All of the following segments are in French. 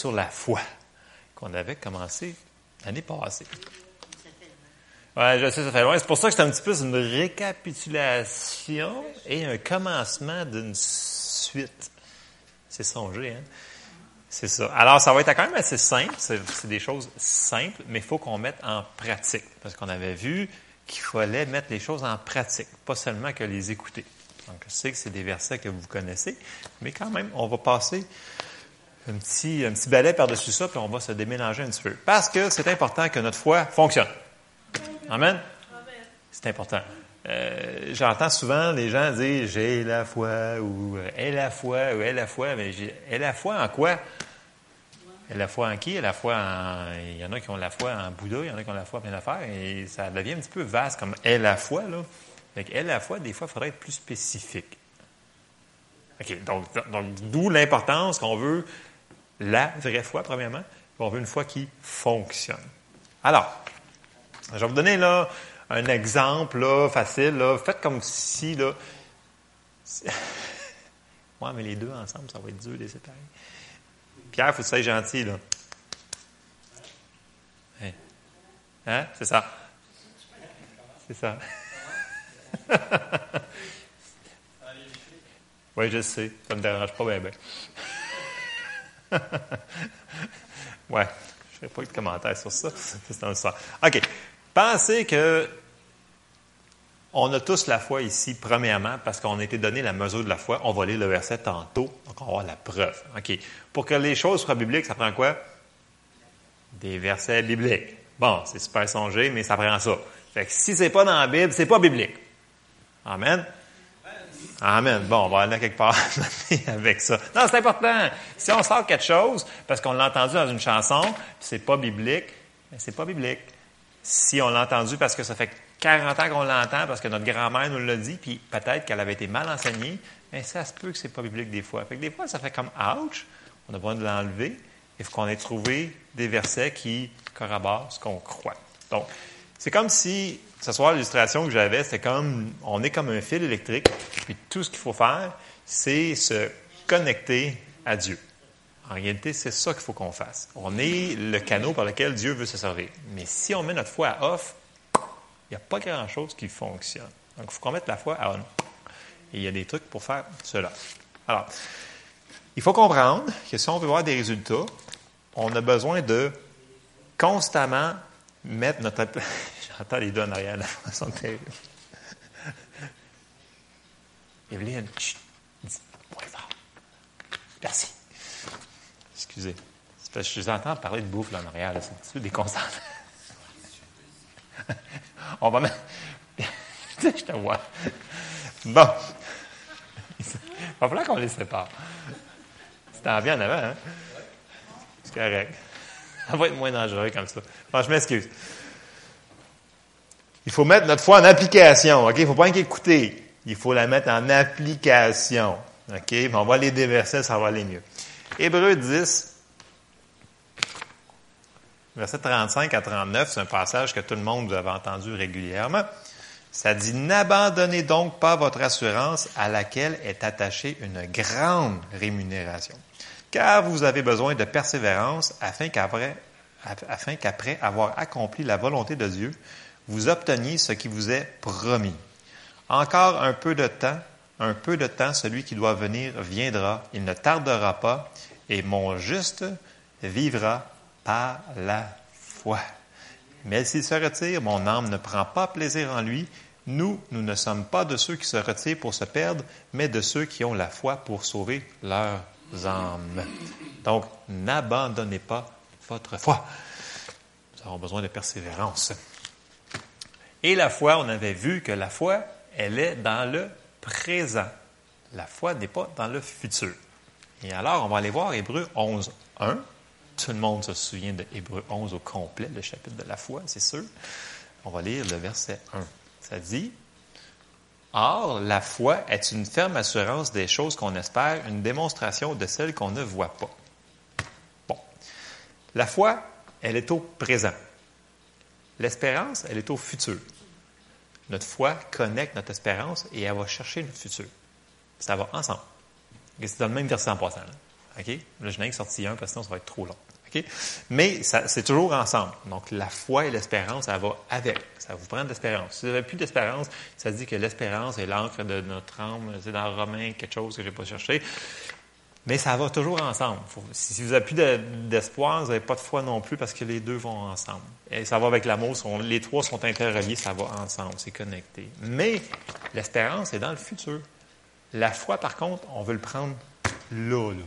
sur la foi qu'on avait commencé l'année passée. Ouais, je sais, ça fait loin. C'est pour ça que c'est un petit peu une récapitulation et un commencement d'une suite. C'est songé, hein? C'est ça. Alors, ça va être quand même assez simple. C'est des choses simples, mais il faut qu'on mette en pratique. Parce qu'on avait vu qu'il fallait mettre les choses en pratique, pas seulement que les écouter. Donc, je sais que c'est des versets que vous connaissez, mais quand même, on va passer un petit, un petit balai par-dessus ça, puis on va se démélanger un petit peu. Parce que c'est important que notre foi fonctionne. Amen? C'est important. Euh, j'entends souvent les gens dire j'ai la foi ou est la foi ou est la foi, mais est la foi en quoi? Est la foi en qui? La foi en. Il y en a qui ont la foi en Bouddha, il y en a qui ont la foi en plein d'affaires, et ça devient un petit peu vaste comme est la foi, là. Fait est la foi, des fois, il faudrait être plus spécifique. OK, donc, donc d'où l'importance qu'on veut la vraie foi, premièrement, on veut une foi qui fonctionne. Alors, je vais vous donner là un exemple facile. Faites comme si là. ouais, mais les deux ensemble, ça va être dur les séparer. Pierre, il faut que tu sois gentil, là. Hein? hein? C'est ça. C'est ça. oui, je sais. Ça ne me dérange pas bien. ouais, je n'ai pas eu de commentaire sur ça. C'est. OK. Pensez que on a tous la foi ici, premièrement, parce qu'on a été donné la mesure de la foi. On va lire le verset tantôt, donc on va avoir la preuve. OK. Pour que les choses soient bibliques, ça prend quoi? Des versets bibliques. Bon, c'est super songé, mais ça prend ça. Fait que si c'est pas dans la Bible, c'est pas biblique. Amen. Amen. Bon, on va aller quelque part avec ça. Non, c'est important. Si on sort quelque chose, parce qu'on l'a entendu dans une chanson, puis c'est pas biblique, mais c'est pas biblique. Si on l'a entendu parce que ça fait 40 ans qu'on l'entend, parce que notre grand-mère nous l'a dit, puis peut-être qu'elle avait été mal enseignée, mais ça se peut que c'est pas biblique des fois. Fait que des fois, ça fait comme ouch, on a besoin de l'enlever. Il faut qu'on ait trouvé des versets qui corroborent ce qu'on croit. Donc, c'est comme si ce soir, l'illustration que j'avais, c'est comme, on est comme un fil électrique, puis tout ce qu'il faut faire, c'est se connecter à Dieu. En réalité, c'est ça qu'il faut qu'on fasse. On est le canot par lequel Dieu veut se servir. Mais si on met notre foi à off, il n'y a pas grand-chose qui fonctionne. Donc, il faut qu'on mette la foi à on. Et il y a des trucs pour faire cela. Alors, il faut comprendre que si on veut voir des résultats, on a besoin de constamment mettre notre... J'entends les deux en arrière, la façon terrible. Evelyne, chut, dis, fort. Merci. Excusez. C'est parce que je vous entends parler de bouffe là en arrière, c'est un petit peu déconcentrant. On va mettre. je te vois. Bon. Il va falloir qu'on les sépare. C'était bien en avant, hein? C'est correct. Ça va être moins dangereux comme ça. Je m'excuse. Il faut mettre notre foi en application. OK? Il ne faut pas écouter. Il faut la mettre en application. OK? On va les déverser, ça va aller mieux. Hébreu 10, verset 35 à 39, c'est un passage que tout le monde vous avez entendu régulièrement. Ça dit, n'abandonnez donc pas votre assurance à laquelle est attachée une grande rémunération, car vous avez besoin de persévérance afin qu'après, afin qu'après avoir accompli la volonté de Dieu, vous obteniez ce qui vous est promis. Encore un peu de temps, un peu de temps, celui qui doit venir viendra, il ne tardera pas, et mon juste vivra par la foi. Mais s'il se retire, mon âme ne prend pas plaisir en lui. Nous, nous ne sommes pas de ceux qui se retirent pour se perdre, mais de ceux qui ont la foi pour sauver leurs âmes. Donc, n'abandonnez pas votre foi. Nous avons besoin de persévérance. Et la foi, on avait vu que la foi, elle est dans le présent. La foi n'est pas dans le futur. Et alors, on va aller voir Hébreu 11, 1. Tout le monde se souvient de Hébreu 11 au complet, le chapitre de la foi, c'est sûr. On va lire le verset 1. Ça dit Or, la foi est une ferme assurance des choses qu'on espère, une démonstration de celles qu'on ne voit pas. Bon. La foi, elle est au présent. L'espérance, elle est au futur. Notre foi connecte notre espérance et elle va chercher notre futur. Ça va ensemble. C'est dans le même verset en. OK? Là, je n'ai sorti un parce que sinon, ça va être trop long. Mais c'est toujours ensemble. Donc, la foi et l'espérance, ça va avec. Ça vous prend de l'espérance. Si vous n'avez plus d'espérance, ça dit que l'espérance est l'encre de notre âme. C'est dans Romain quelque chose que je n'ai pas cherché. Mais ça va toujours ensemble. si vous n'avez plus d'espoir, vous n'avez pas de foi non plus parce que les deux vont ensemble. Et ça va avec l'amour. Les trois sont interreliés, ça va ensemble, c'est connecté. Mais l'espérance est dans le futur. La foi, par contre, on veut le prendre là, là.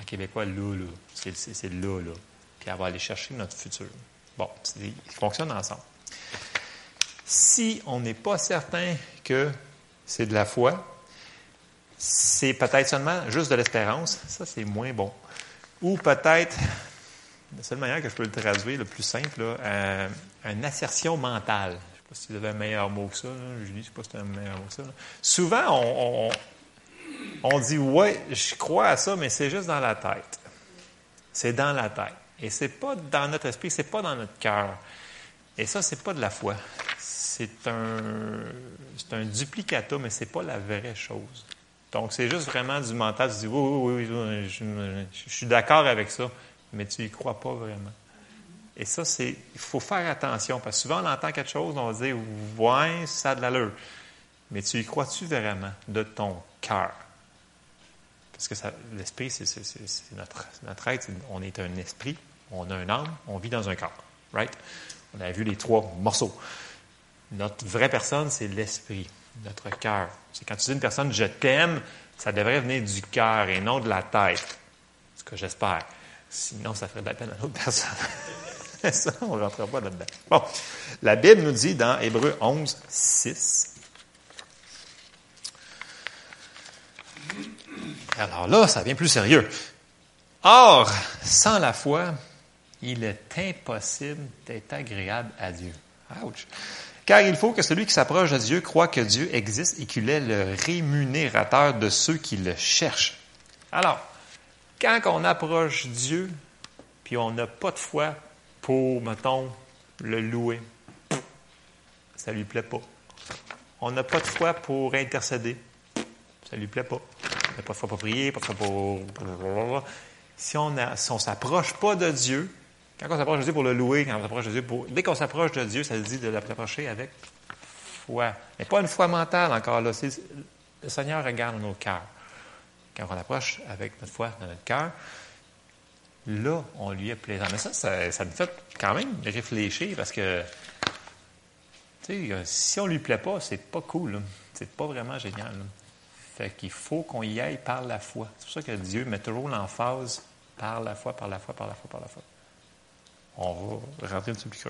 En québécois, là, là. C'est là, là. Puis elle va aller chercher notre futur. Bon, ils fonctionnent ensemble. Si on n'est pas certain que c'est de la foi, c'est peut-être seulement juste de l'espérance, ça c'est moins bon. Ou peut-être, la seule manière que je peux le traduire, le plus simple, là, euh, une assertion mentale. Je ne sais pas si vous avez un meilleur mot que ça. Je dis, je sais pas si c'est un meilleur mot que ça. Souvent, on dit, ouais, je crois à ça, mais c'est juste dans la tête. C'est dans la tête. Et c'est pas dans notre esprit, c'est pas dans notre cœur. Et ça, c'est pas de la foi. C'est un, c'est un duplicata, mais c'est pas la vraie chose. Donc, c'est juste vraiment du mental. Tu dis, oui, oui, oui, je, suis d'accord avec ça, mais tu n'y crois pas vraiment. Et ça, c'est, il faut faire attention, parce que souvent, on entend quelque chose, on va dire, ouais, ça a de l'allure. Mais tu y crois-tu vraiment de ton cœur? Parce que l'esprit, c'est notre, notre être. On est un esprit, on a un âme, on vit dans un corps. Right? On a vu les trois morceaux. Notre vraie personne, c'est l'esprit, notre cœur. C'est quand tu dis une personne je t'aime, ça devrait venir du cœur et non de la tête. Ce que j'espère. Sinon, ça ferait de la peine à l'autre personne. ça, on ne rentrera pas là-dedans. Bon, la Bible nous dit dans Hébreu 11, 6, Alors là, ça devient plus sérieux. Or, sans la foi, il est impossible d'être agréable à Dieu. Ouch. Car il faut que celui qui s'approche de Dieu croit que Dieu existe et qu'il est le rémunérateur de ceux qui le cherchent. Alors, quand on approche Dieu, puis on n'a pas de foi pour, mettons, le louer, ça lui plaît pas. On n'a pas de foi pour intercéder, ça ne lui plaît pas pas de fois pour prier, pas pour. Si on ne s'approche pas de Dieu, quand on s'approche de Dieu pour le louer, quand on s'approche de Dieu pour. Dès qu'on s'approche de Dieu, ça dit de l'approcher avec foi. Mais pas une foi mentale encore là. Le Seigneur regarde nos cœurs. Quand on approche avec notre foi dans notre cœur, là, on lui est plaisant. Mais ça, ça, ça me fait quand même réfléchir parce que, si on ne lui plaît pas, c'est pas cool. C'est pas vraiment génial. Fait qu'il faut qu'on y aille par la foi. C'est pour ça que Dieu met toujours l'emphase par la foi, par la foi, par la foi, par la foi. On va rentrer un petit peu plus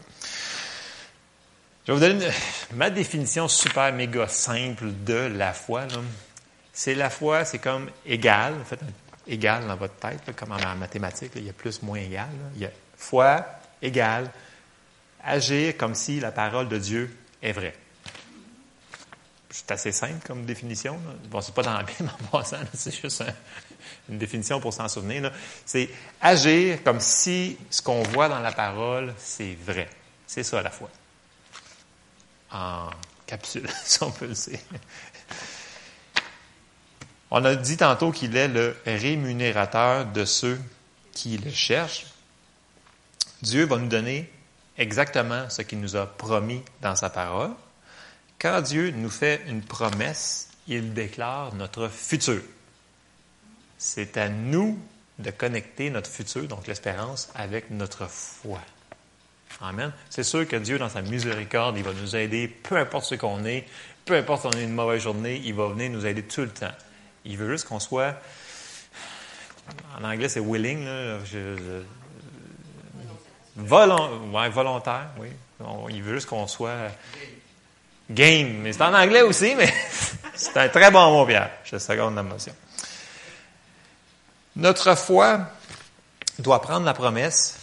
Je vais vous donner ma définition super méga simple de la foi. C'est la foi, c'est comme égal, en fait, égal dans votre tête, comme en mathématiques, il y a plus, moins égal. Il y a foi égal, agir comme si la parole de Dieu est vraie. C'est assez simple comme définition. Bon, c'est pas dans la Bible en passant, c'est juste une définition pour s'en souvenir. C'est agir comme si ce qu'on voit dans la parole, c'est vrai. C'est ça la foi. En capsule, si on peut le dire. On a dit tantôt qu'il est le rémunérateur de ceux qui le cherchent. Dieu va nous donner exactement ce qu'il nous a promis dans sa parole. Quand Dieu nous fait une promesse, il déclare notre futur. C'est à nous de connecter notre futur, donc l'espérance, avec notre foi. Amen. C'est sûr que Dieu, dans sa miséricorde, il va nous aider, peu importe ce qu'on est, peu importe si on a une mauvaise journée, il va venir nous aider tout le temps. Il veut juste qu'on soit, en anglais c'est willing, là, volontaire, oui. Il veut juste qu'on soit Game. Mais c'est en anglais aussi, mais c'est un très bon mot, Pierre. Je seconde la motion. Notre foi doit prendre la promesse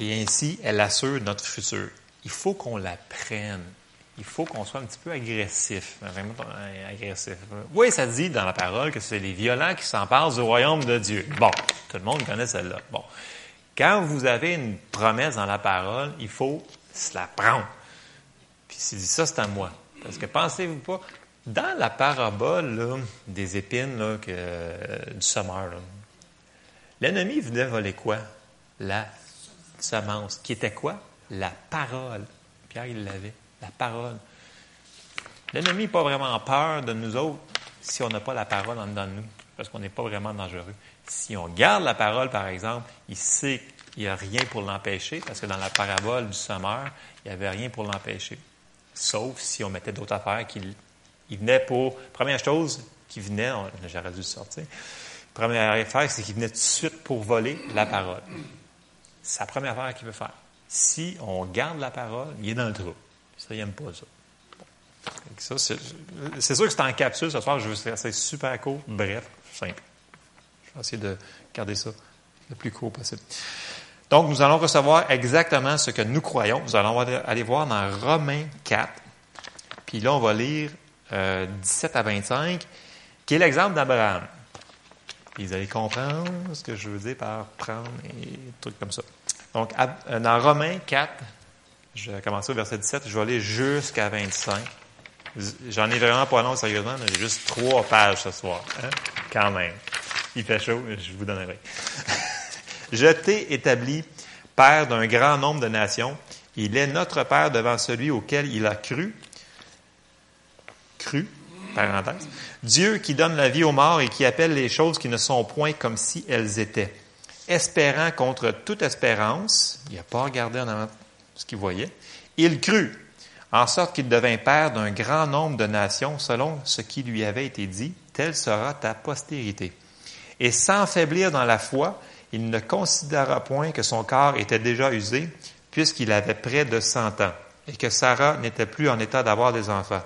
et ainsi elle assure notre futur. Il faut qu'on la prenne. Il faut qu'on soit un petit peu agressif. Vraiment agressif. Oui, ça dit dans la parole que c'est les violents qui s'emparent du royaume de Dieu. Bon, tout le monde connaît celle-là. Bon. Quand vous avez une promesse dans la parole, il faut se la prendre. Puis s'il dit ça, c'est à moi. Parce que pensez-vous pas, dans la parabole des épines que, du sommeur, L'ennemi venait voler quoi? La semence. Qui était quoi? La parole. Pierre, il l'avait. La parole. L'ennemi n'a pas vraiment peur de nous autres si on n'a pas la parole en dedans de nous, parce qu'on n'est pas vraiment dangereux. Si on garde la parole, par exemple, il sait qu'il n'y a rien pour l'empêcher, parce que dans la parabole du sommeur, il n'y avait rien pour l'empêcher. Sauf si on mettait d'autres affaires qui il venait pour. Première chose qui venait, j'aurais dû le sortir. Première affaire, c'est qu'il venait tout de suite pour voler la parole. C'est la première affaire qu'il veut faire. Si on garde la parole, il est dans le trou. Ça, il n'aime pas ça. c'est sûr que c'est en capsule ce soir. Je veux ça super court, bref, simple. Je vais essayer de garder ça le plus court possible. Donc, nous allons recevoir exactement ce que nous croyons. Nous allons aller voir dans Romains 4. Puis là, on va lire 17 euh, à 25, qui est l'exemple d'Abraham. Vous allez comprendre ce que je veux dire par prendre et trucs comme ça. Donc, euh, dans Romains 4, je vais commencer au verset 17, je vais aller jusqu'à 25. J'en ai vraiment pas long, sérieusement, j'ai juste trois pages ce soir. Hein? Quand même. Il fait chaud, je vous donnerai. Je t'ai établi Père d'un grand nombre de nations. Il est notre Père devant celui auquel il a cru. Cru, parenthèse. Dieu qui donne la vie aux morts et qui appelle les choses qui ne sont point comme si elles étaient. Espérant contre toute espérance, il n'a pas regardé en avant ce qu'il voyait, il crut, en sorte qu'il devint père d'un grand nombre de nations selon ce qui lui avait été dit, telle sera ta postérité. Et sans faiblir dans la foi, il ne considéra point que son corps était déjà usé, puisqu'il avait près de cent ans, et que Sarah n'était plus en état d'avoir des enfants.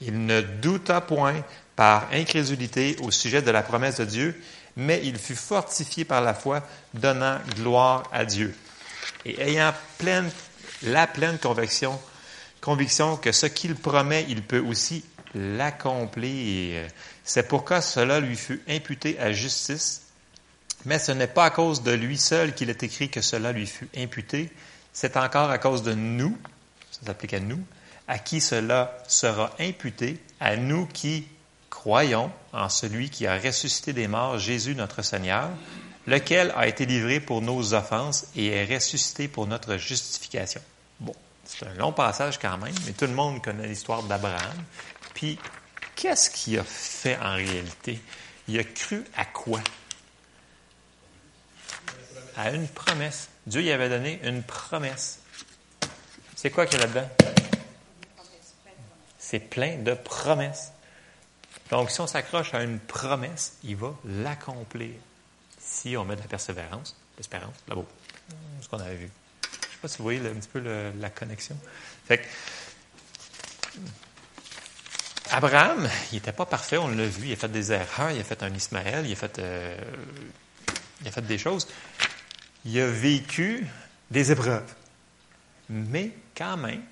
Il ne douta point par incrédulité au sujet de la promesse de Dieu, mais il fut fortifié par la foi, donnant gloire à Dieu. Et ayant pleine, la pleine conviction, conviction que ce qu'il promet, il peut aussi l'accomplir. C'est pourquoi cela lui fut imputé à justice. Mais ce n'est pas à cause de lui seul qu'il est écrit que cela lui fut imputé, c'est encore à cause de nous, ça s'applique à nous, à qui cela sera imputé, à nous qui croyons en celui qui a ressuscité des morts, Jésus notre Seigneur, lequel a été livré pour nos offenses et est ressuscité pour notre justification. Bon, c'est un long passage quand même, mais tout le monde connaît l'histoire d'Abraham. Puis, qu'est-ce qu'il a fait en réalité? Il a cru à quoi? À une promesse. Dieu lui avait donné une promesse. C'est quoi qu'il y a là-dedans? C'est plein de promesses. Donc, si on s'accroche à une promesse, il va l'accomplir. Si on met de la persévérance, l'espérance, là-bas, ce qu'on avait vu. Je ne sais pas si vous voyez un petit peu la connexion. Fait que, Abraham, il n'était pas parfait, on l'a vu, il a fait des erreurs, il a fait un Ismaël, il a fait, euh, il a fait des choses. Il a vécu des épreuves. Mais quand même,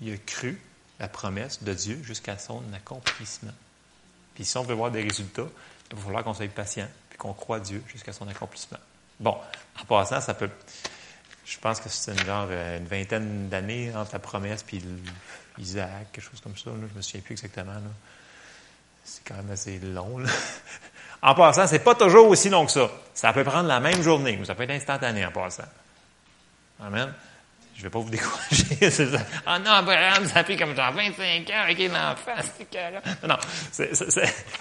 il a cru la promesse de Dieu jusqu'à son accomplissement. Puis si on veut voir des résultats, il va falloir qu'on soit patient puis qu'on croit Dieu jusqu'à son accomplissement. Bon, en passant, ça peut. Je pense que c'est une, genre euh, une vingtaine d'années entre la promesse puis Isaac, quelque chose comme ça. Là, je me souviens plus exactement. C'est quand même assez long. En passant, c'est pas toujours aussi long que ça. Ça peut prendre la même journée, ou ça peut être instantané en passant. Amen. Je ne vais pas vous décourager. Ah non, Abraham, ça a pris comme genre 25 ans avec l'enfant. Non, non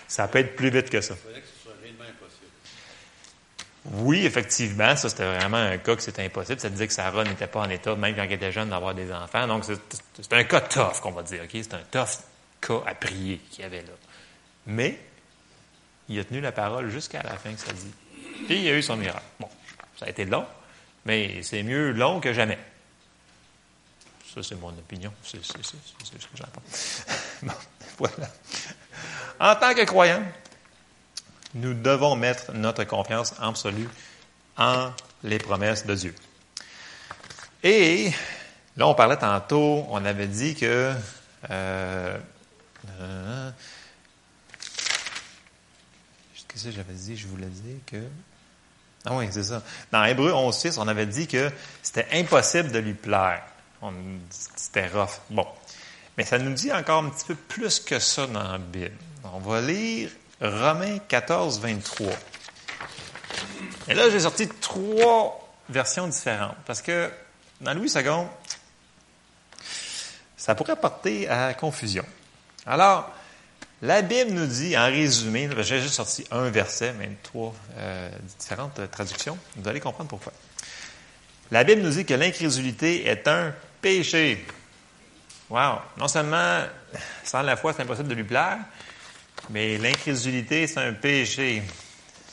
ça peut être plus vite que ça. Oui, effectivement, ça c'était vraiment un cas que c'était impossible. Ça disait que Sarah n'était pas en état, même quand elle était jeune, d'avoir des enfants. Donc c'est un cas tough qu'on va dire. ok? C'est un tough cas à prier qu'il y avait là. Mais il a tenu la parole jusqu'à la fin que ça dit. Puis il a eu son miracle. Bon, ça a été long, mais c'est mieux long que jamais. Ça, c'est mon opinion. C'est ce que j'entends. voilà. En tant que croyants, nous devons mettre notre confiance absolue en les promesses de Dieu. Et là, on parlait tantôt, on avait dit que euh, euh, Qu'est-ce que j'avais dit? Je voulais dire que. Ah oui, c'est ça. Dans Hébreu 11.6, on avait dit que c'était impossible de lui plaire. C'était rough. Bon. Mais ça nous dit encore un petit peu plus que ça dans la Bible. On va lire Romains 14, 23. Et là, j'ai sorti trois versions différentes parce que dans Louis II, ça pourrait porter à confusion. Alors, la Bible nous dit, en résumé, j'ai juste sorti un verset, mais trois euh, différentes traductions. Vous allez comprendre pourquoi. La Bible nous dit que l'incrédulité est un péché. Wow! Non seulement, sans la foi, c'est impossible de lui plaire, mais l'incrédulité, c'est un péché.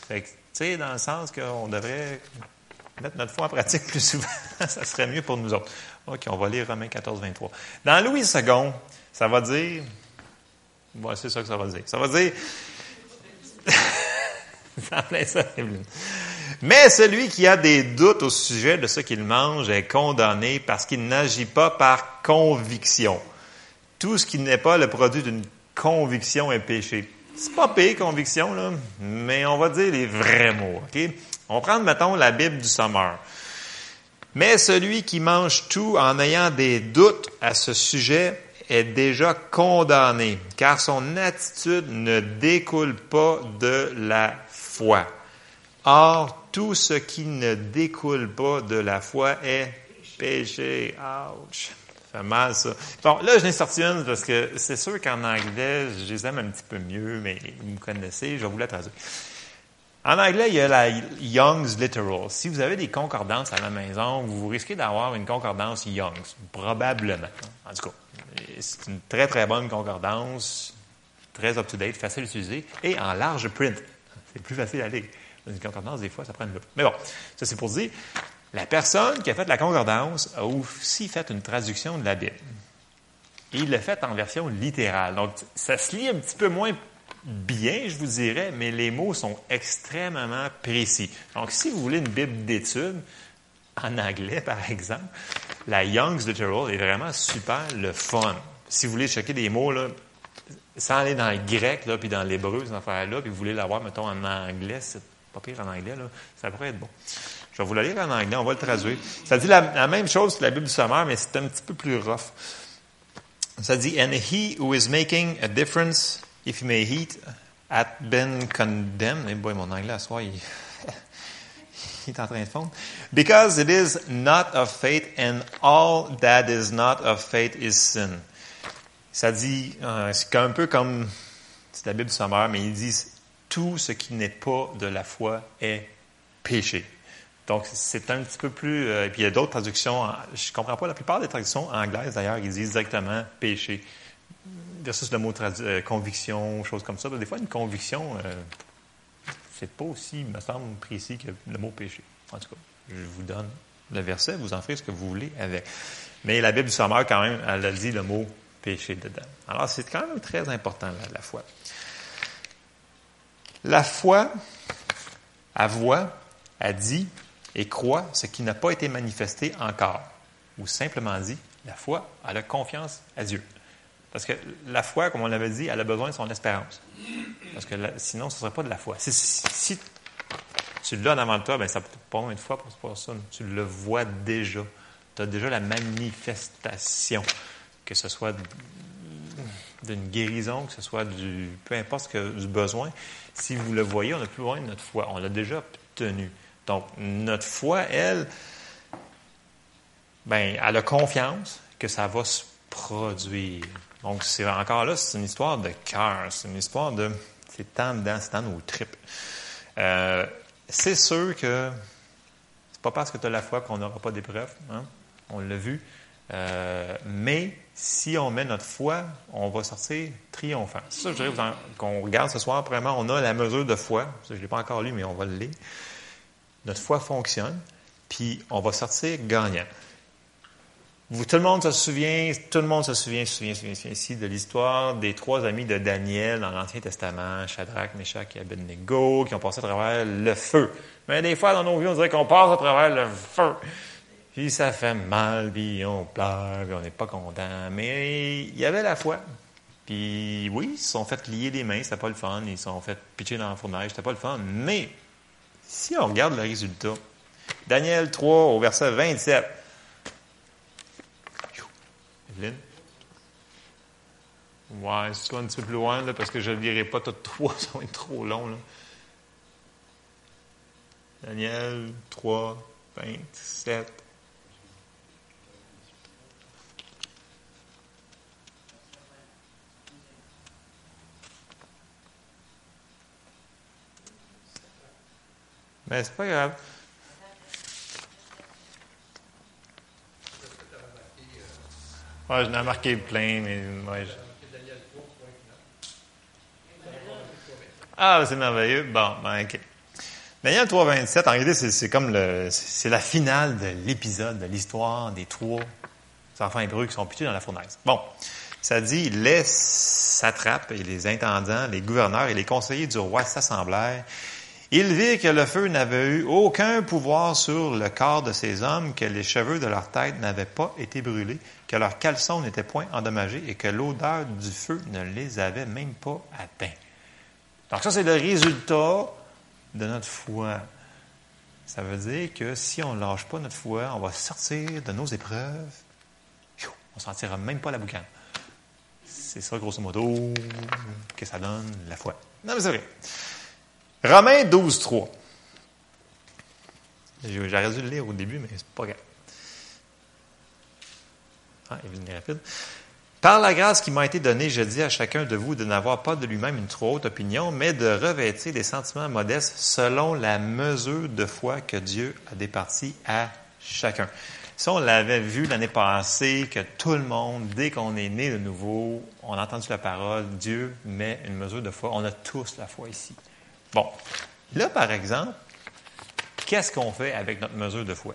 Fait tu sais, dans le sens qu'on devrait mettre notre foi en pratique plus souvent, ça serait mieux pour nous autres. OK, on va lire Romains 14, 23. Dans Louis II, ça va dire, c'est ça que ça va dire. Ça va dire, mais celui qui a des doutes au sujet de ce qu'il mange est condamné parce qu'il n'agit pas par conviction. Tout ce qui n'est pas le produit d'une conviction est péché. C'est pas pire, conviction, là, mais on va dire les vrais mots? On va prendre, mettons, la Bible du Sommeur. Mais celui qui mange tout en ayant des doutes à ce sujet est déjà condamné, car son attitude ne découle pas de la foi. Or, tout ce qui ne découle pas de la foi est péché. Ouch! Ça fait mal, ça. Bon, là, je l'ai sorti une parce que c'est sûr qu'en anglais, je les aime un petit peu mieux, mais vous me connaissez, je vais vous la traduire. En anglais, il y a la Young's Literal. Si vous avez des concordances à la maison, vous risquez d'avoir une concordance Young's, probablement. En tout cas, c'est une très, très bonne concordance, très up-to-date, facile à utiliser, et en large print. C'est plus facile à lire. Une concordance, des fois, ça prend une loupe. Mais bon, ça c'est pour dire, la personne qui a fait la concordance a aussi fait une traduction de la Bible. Et il l'a fait en version littérale. Donc, ça se lit un petit peu moins bien, je vous dirais, mais les mots sont extrêmement précis. Donc, si vous voulez une Bible d'études, en anglais, par exemple, la Young's Literal est vraiment super le fun. Si vous voulez checker des mots, là, sans aller dans le grec, là, puis dans l'hébreu, ces affaires-là, puis vous voulez l'avoir, mettons, en anglais, c'est pas pire en anglais, là, ça pourrait être bon. Je vais vous le lire en anglais, on va le traduire. Ça dit la, la même chose que la Bible du sommaire, mais c'est un petit peu plus rough. Ça dit, And he who is making a difference if you may eat, hath been condemned. Eh boy, mon anglais à soi, il, il est en train de fondre. Because it is not of faith, and all that is not of faith is sin. Ça dit, euh, c'est un peu comme, c'est la Bible sommaire, mais ils disent, tout ce qui n'est pas de la foi est péché. Donc, c'est un petit peu plus. Euh, et puis, il y a d'autres traductions. je ne comprends pas. La plupart des traductions anglaises, d'ailleurs, ils disent directement péché versus le mot euh, conviction, choses comme ça. Des fois, une conviction, euh, c'est pas aussi, me semble, précis que le mot péché. En tout cas, je vous donne le verset, vous en ferez ce que vous voulez avec. Mais la Bible du Sommeur, quand même, elle a dit le mot péché dedans. Alors, c'est quand même très important, la, foi. La foi, à voix, a dit et croit ce qui n'a pas été manifesté encore. Ou simplement dit, la foi a la confiance à Dieu. Parce que la foi, comme on l'avait dit, elle a besoin de son espérance. Parce que sinon, ce ne serait pas de la foi. Si, tu l'as devant toi, ben, ça peut pas une foi pour ça. Tu le vois déjà. Tu as déjà la manifestation. Que ce soit d'une guérison, que ce soit du. peu importe ce que du besoin. Si vous le voyez, on n'a plus besoin de notre foi. On l'a déjà obtenu. Donc, notre foi, elle, ben, elle a confiance que ça va se produire. Donc, c'est encore là, c'est une histoire de cœur, c'est une histoire de. C'est tant dedans, c'est tant nos tripes. Euh, c'est sûr que c'est pas parce que tu as la foi qu'on n'aura pas d'épreuve. Hein? On l'a vu. Euh, mais si on met notre foi, on va sortir triomphant. C'est ça je dirais qu'on regarde ce soir. Vraiment, on a la mesure de foi. je ne l'ai pas encore lu, mais on va le lire. Notre foi fonctionne, puis on va sortir gagnant tout le monde se souvient, tout le monde se souvient, se souvient, se souvient, ici de l'histoire des trois amis de Daniel dans l'Ancien Testament, Shadrach, Meshach et Abednego, qui ont passé à travers le feu. Mais des fois, dans nos vies, on dirait qu'on passe à travers le feu. Puis ça fait mal, puis on pleure, puis on n'est pas content. Mais il y avait la foi. Puis oui, ils se sont fait lier les mains, c'était pas le fun. Ils se sont fait pitcher dans le fournaise, c'était pas le fun. Mais si on regarde le résultat, Daniel 3 au verset 27, Evelyne? Ouais, c'est un petit peu plus loin, là, parce que je ne lirai pas tout trois, ça va être trop long. Là. Daniel 3, 27. Mais c'est pas grave. Ouais, j'en ai marqué plein, mais ouais, je- Ah, c'est merveilleux. Bon, ben, OK. Daniel 3, 27, en réalité, c'est, comme le, c'est la finale de l'épisode de l'histoire des trois enfants hébreux qui sont putés dans la fournaise. Bon, ça dit, les satrapes et les intendants, les gouverneurs et les conseillers du roi s'assemblèrent. Ils virent que le feu n'avait eu aucun pouvoir sur le corps de ces hommes, que les cheveux de leur tête n'avaient pas été brûlés, que leurs caleçons n'étaient point endommagés et que l'odeur du feu ne les avait même pas atteints. Donc ça, c'est le résultat de notre foi. Ça veut dire que si on ne lâche pas notre foi, on va sortir de nos épreuves, on ne sentira même pas la boucane. C'est ça, grosso modo, que ça donne la foi. Non, mais c'est vrai. Romains 12, 3. J'ai- J'aurais dû le lire au début, mais c'est pas grave. Ah, il est rapide. Par la grâce qui m'a été donnée, je dis à chacun de vous de n'avoir pas de lui-même une trop haute opinion, mais de revêtir des sentiments modestes selon la mesure de foi que Dieu a départie à chacun. Ça, on l'avait vu l'année passée, que tout le monde, dès qu'on est né de nouveau, on a entendu la parole, Dieu met une mesure de foi. On a tous la foi ici. Bon, là, par exemple, qu'est-ce qu'on fait avec notre mesure de foi?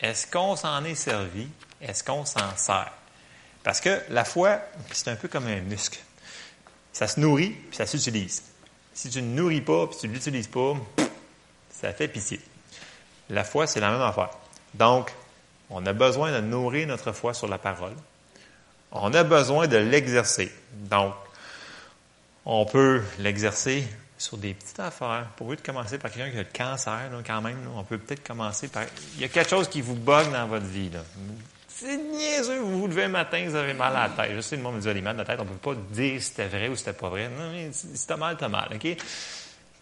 Est-ce qu'on s'en est servi? Est-ce qu'on s'en sert? Parce que la foi, c'est un peu comme un muscle. Ça se nourrit, puis ça s'utilise. Si tu ne nourris pas, puis tu ne l'utilises pas, ça fait pitié. La foi, c'est la même affaire. Donc, on a besoin de nourrir notre foi sur la parole. On a besoin de l'exercer. Donc, on peut l'exercer sur des petites affaires. Pour lieu de commencer par quelqu'un qui a le cancer, quand même, on peut peut-être commencer par... Il y a quelque chose qui vous bug dans votre vie. Là. C'est niaiseux, vous vous levez un matin, vous avez mal à la tête. Je sais, le monde me dit, mal à la tête, on ne peut pas dire si c'était vrai ou si c'était pas vrai. Non, mais si t'as mal, t'as mal, OK?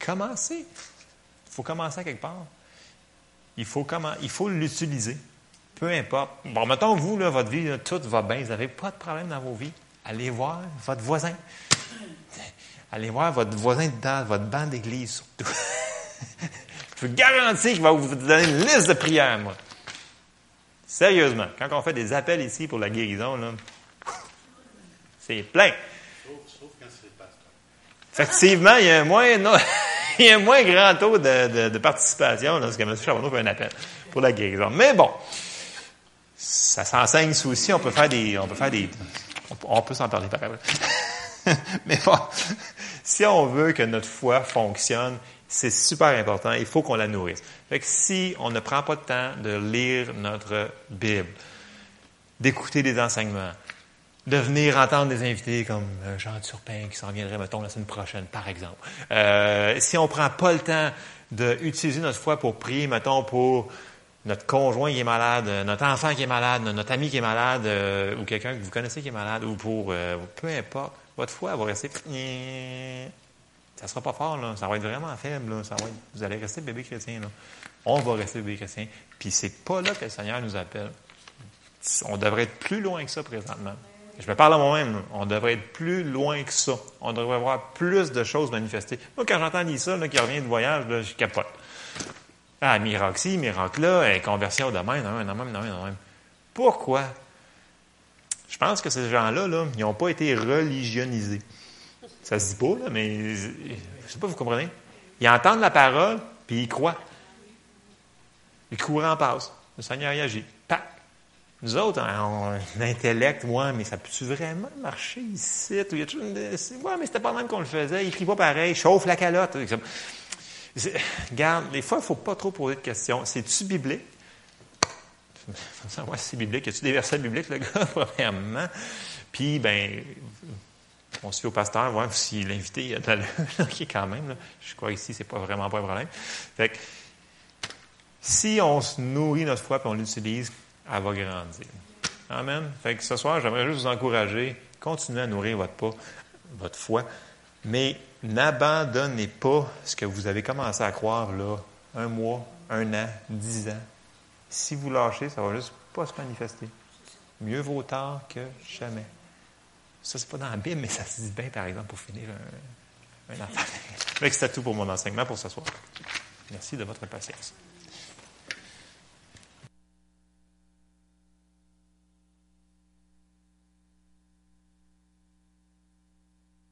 Commencez. Il faut commencer à quelque part. Il faut, comment, il faut l'utiliser. Peu importe. Bon, mettons, vous, là, votre vie, tout va bien, vous n'avez pas de problème dans vos vies. Allez voir votre voisin. Allez voir votre voisin dans votre banc d'église, surtout. Je vous garantis qu'il va vous donner une liste de prières, moi. Sérieusement, quand on fait des appels ici pour la guérison, là, c'est plein. Sauf, sauf quand c'est pasteur. Effectivement, il y a un moins, il y a moins grand taux de, de- de participation lorsque M. Charbonneau fait un appel pour la guérison. Mais bon, ça s'enseigne aussi. On peut faire des, on peut faire des, on on peut s'en parler par après. Mais bon, si on veut que notre foi fonctionne, c'est super important. Il faut qu'on la nourrisse. Fait que si on ne prend pas de temps de lire notre Bible, d'écouter des enseignements, de venir entendre des invités comme euh, Jean Turpin qui s'en viendrait, mettons, la semaine prochaine, par exemple. Euh, si on prend pas le temps d'utiliser notre foi pour prier, mettons, pour notre conjoint qui est malade, euh, notre enfant qui est malade, notre ami qui est malade, euh, ou quelqu'un que vous connaissez qui est malade, ou pour euh, peu importe, votre foi va rester. Ça sera pas fort, là. Ça va être vraiment faible. Ça va vous allez rester bébé chrétien, là. On va rester bébé chrétien. Puis c'est pas là que le Seigneur nous appelle. On devrait être plus loin que ça présentement. Je me parle à moi-même. On devrait être plus loin que ça. On devrait avoir plus de choses manifestées. Moi, quand j'entends ça, là, qui revient de voyage, là, je capote. Ah, miracle ci, miracle là, eh, conversion de même, non, non, non, non, non, non. Pourquoi? Je pense que ces gens-là, là, ils n'ont pas été religionnisés. Ça se dit pas, là, mais je sais pas, vous comprenez? Ils entendent la parole, puis ils croient. Le courant passe. Le Seigneur y agit. Pac! Nous autres, hein, on, l'intellect, ouais, mais ça peut-tu vraiment marcher ici? Ou mais c'était pas même qu'on le faisait. Il crie pas pareil, chauffe la calotte. Regarde, des fois, il ne faut pas trop poser de questions. C'est-tu biblique? Si c'est biblique. Y a-tu des versets bibliques, le gars, premièrement? Puis, ben, on se fait au pasteur, voir si l'invité a de l'allure, qui quand même, là. je crois ici, c'est pas vraiment pas un problème. Fait que, si on se nourrit notre foi et on l'utilise, elle va grandir. Amen. Fait que ce soir, j'aimerais juste vous encourager, continuez à nourrir votre, votre foi, mais n'abandonnez pas ce que vous avez commencé à croire là un mois, un an, dix ans. Si vous lâchez, ça va juste pas se manifester. Mieux vaut tard que jamais. Ça, c'est pas dans la Bible, mais ça se dit bien, par exemple, pour finir un, un enfant. C'était tout pour mon enseignement pour ce soir. Merci de votre patience.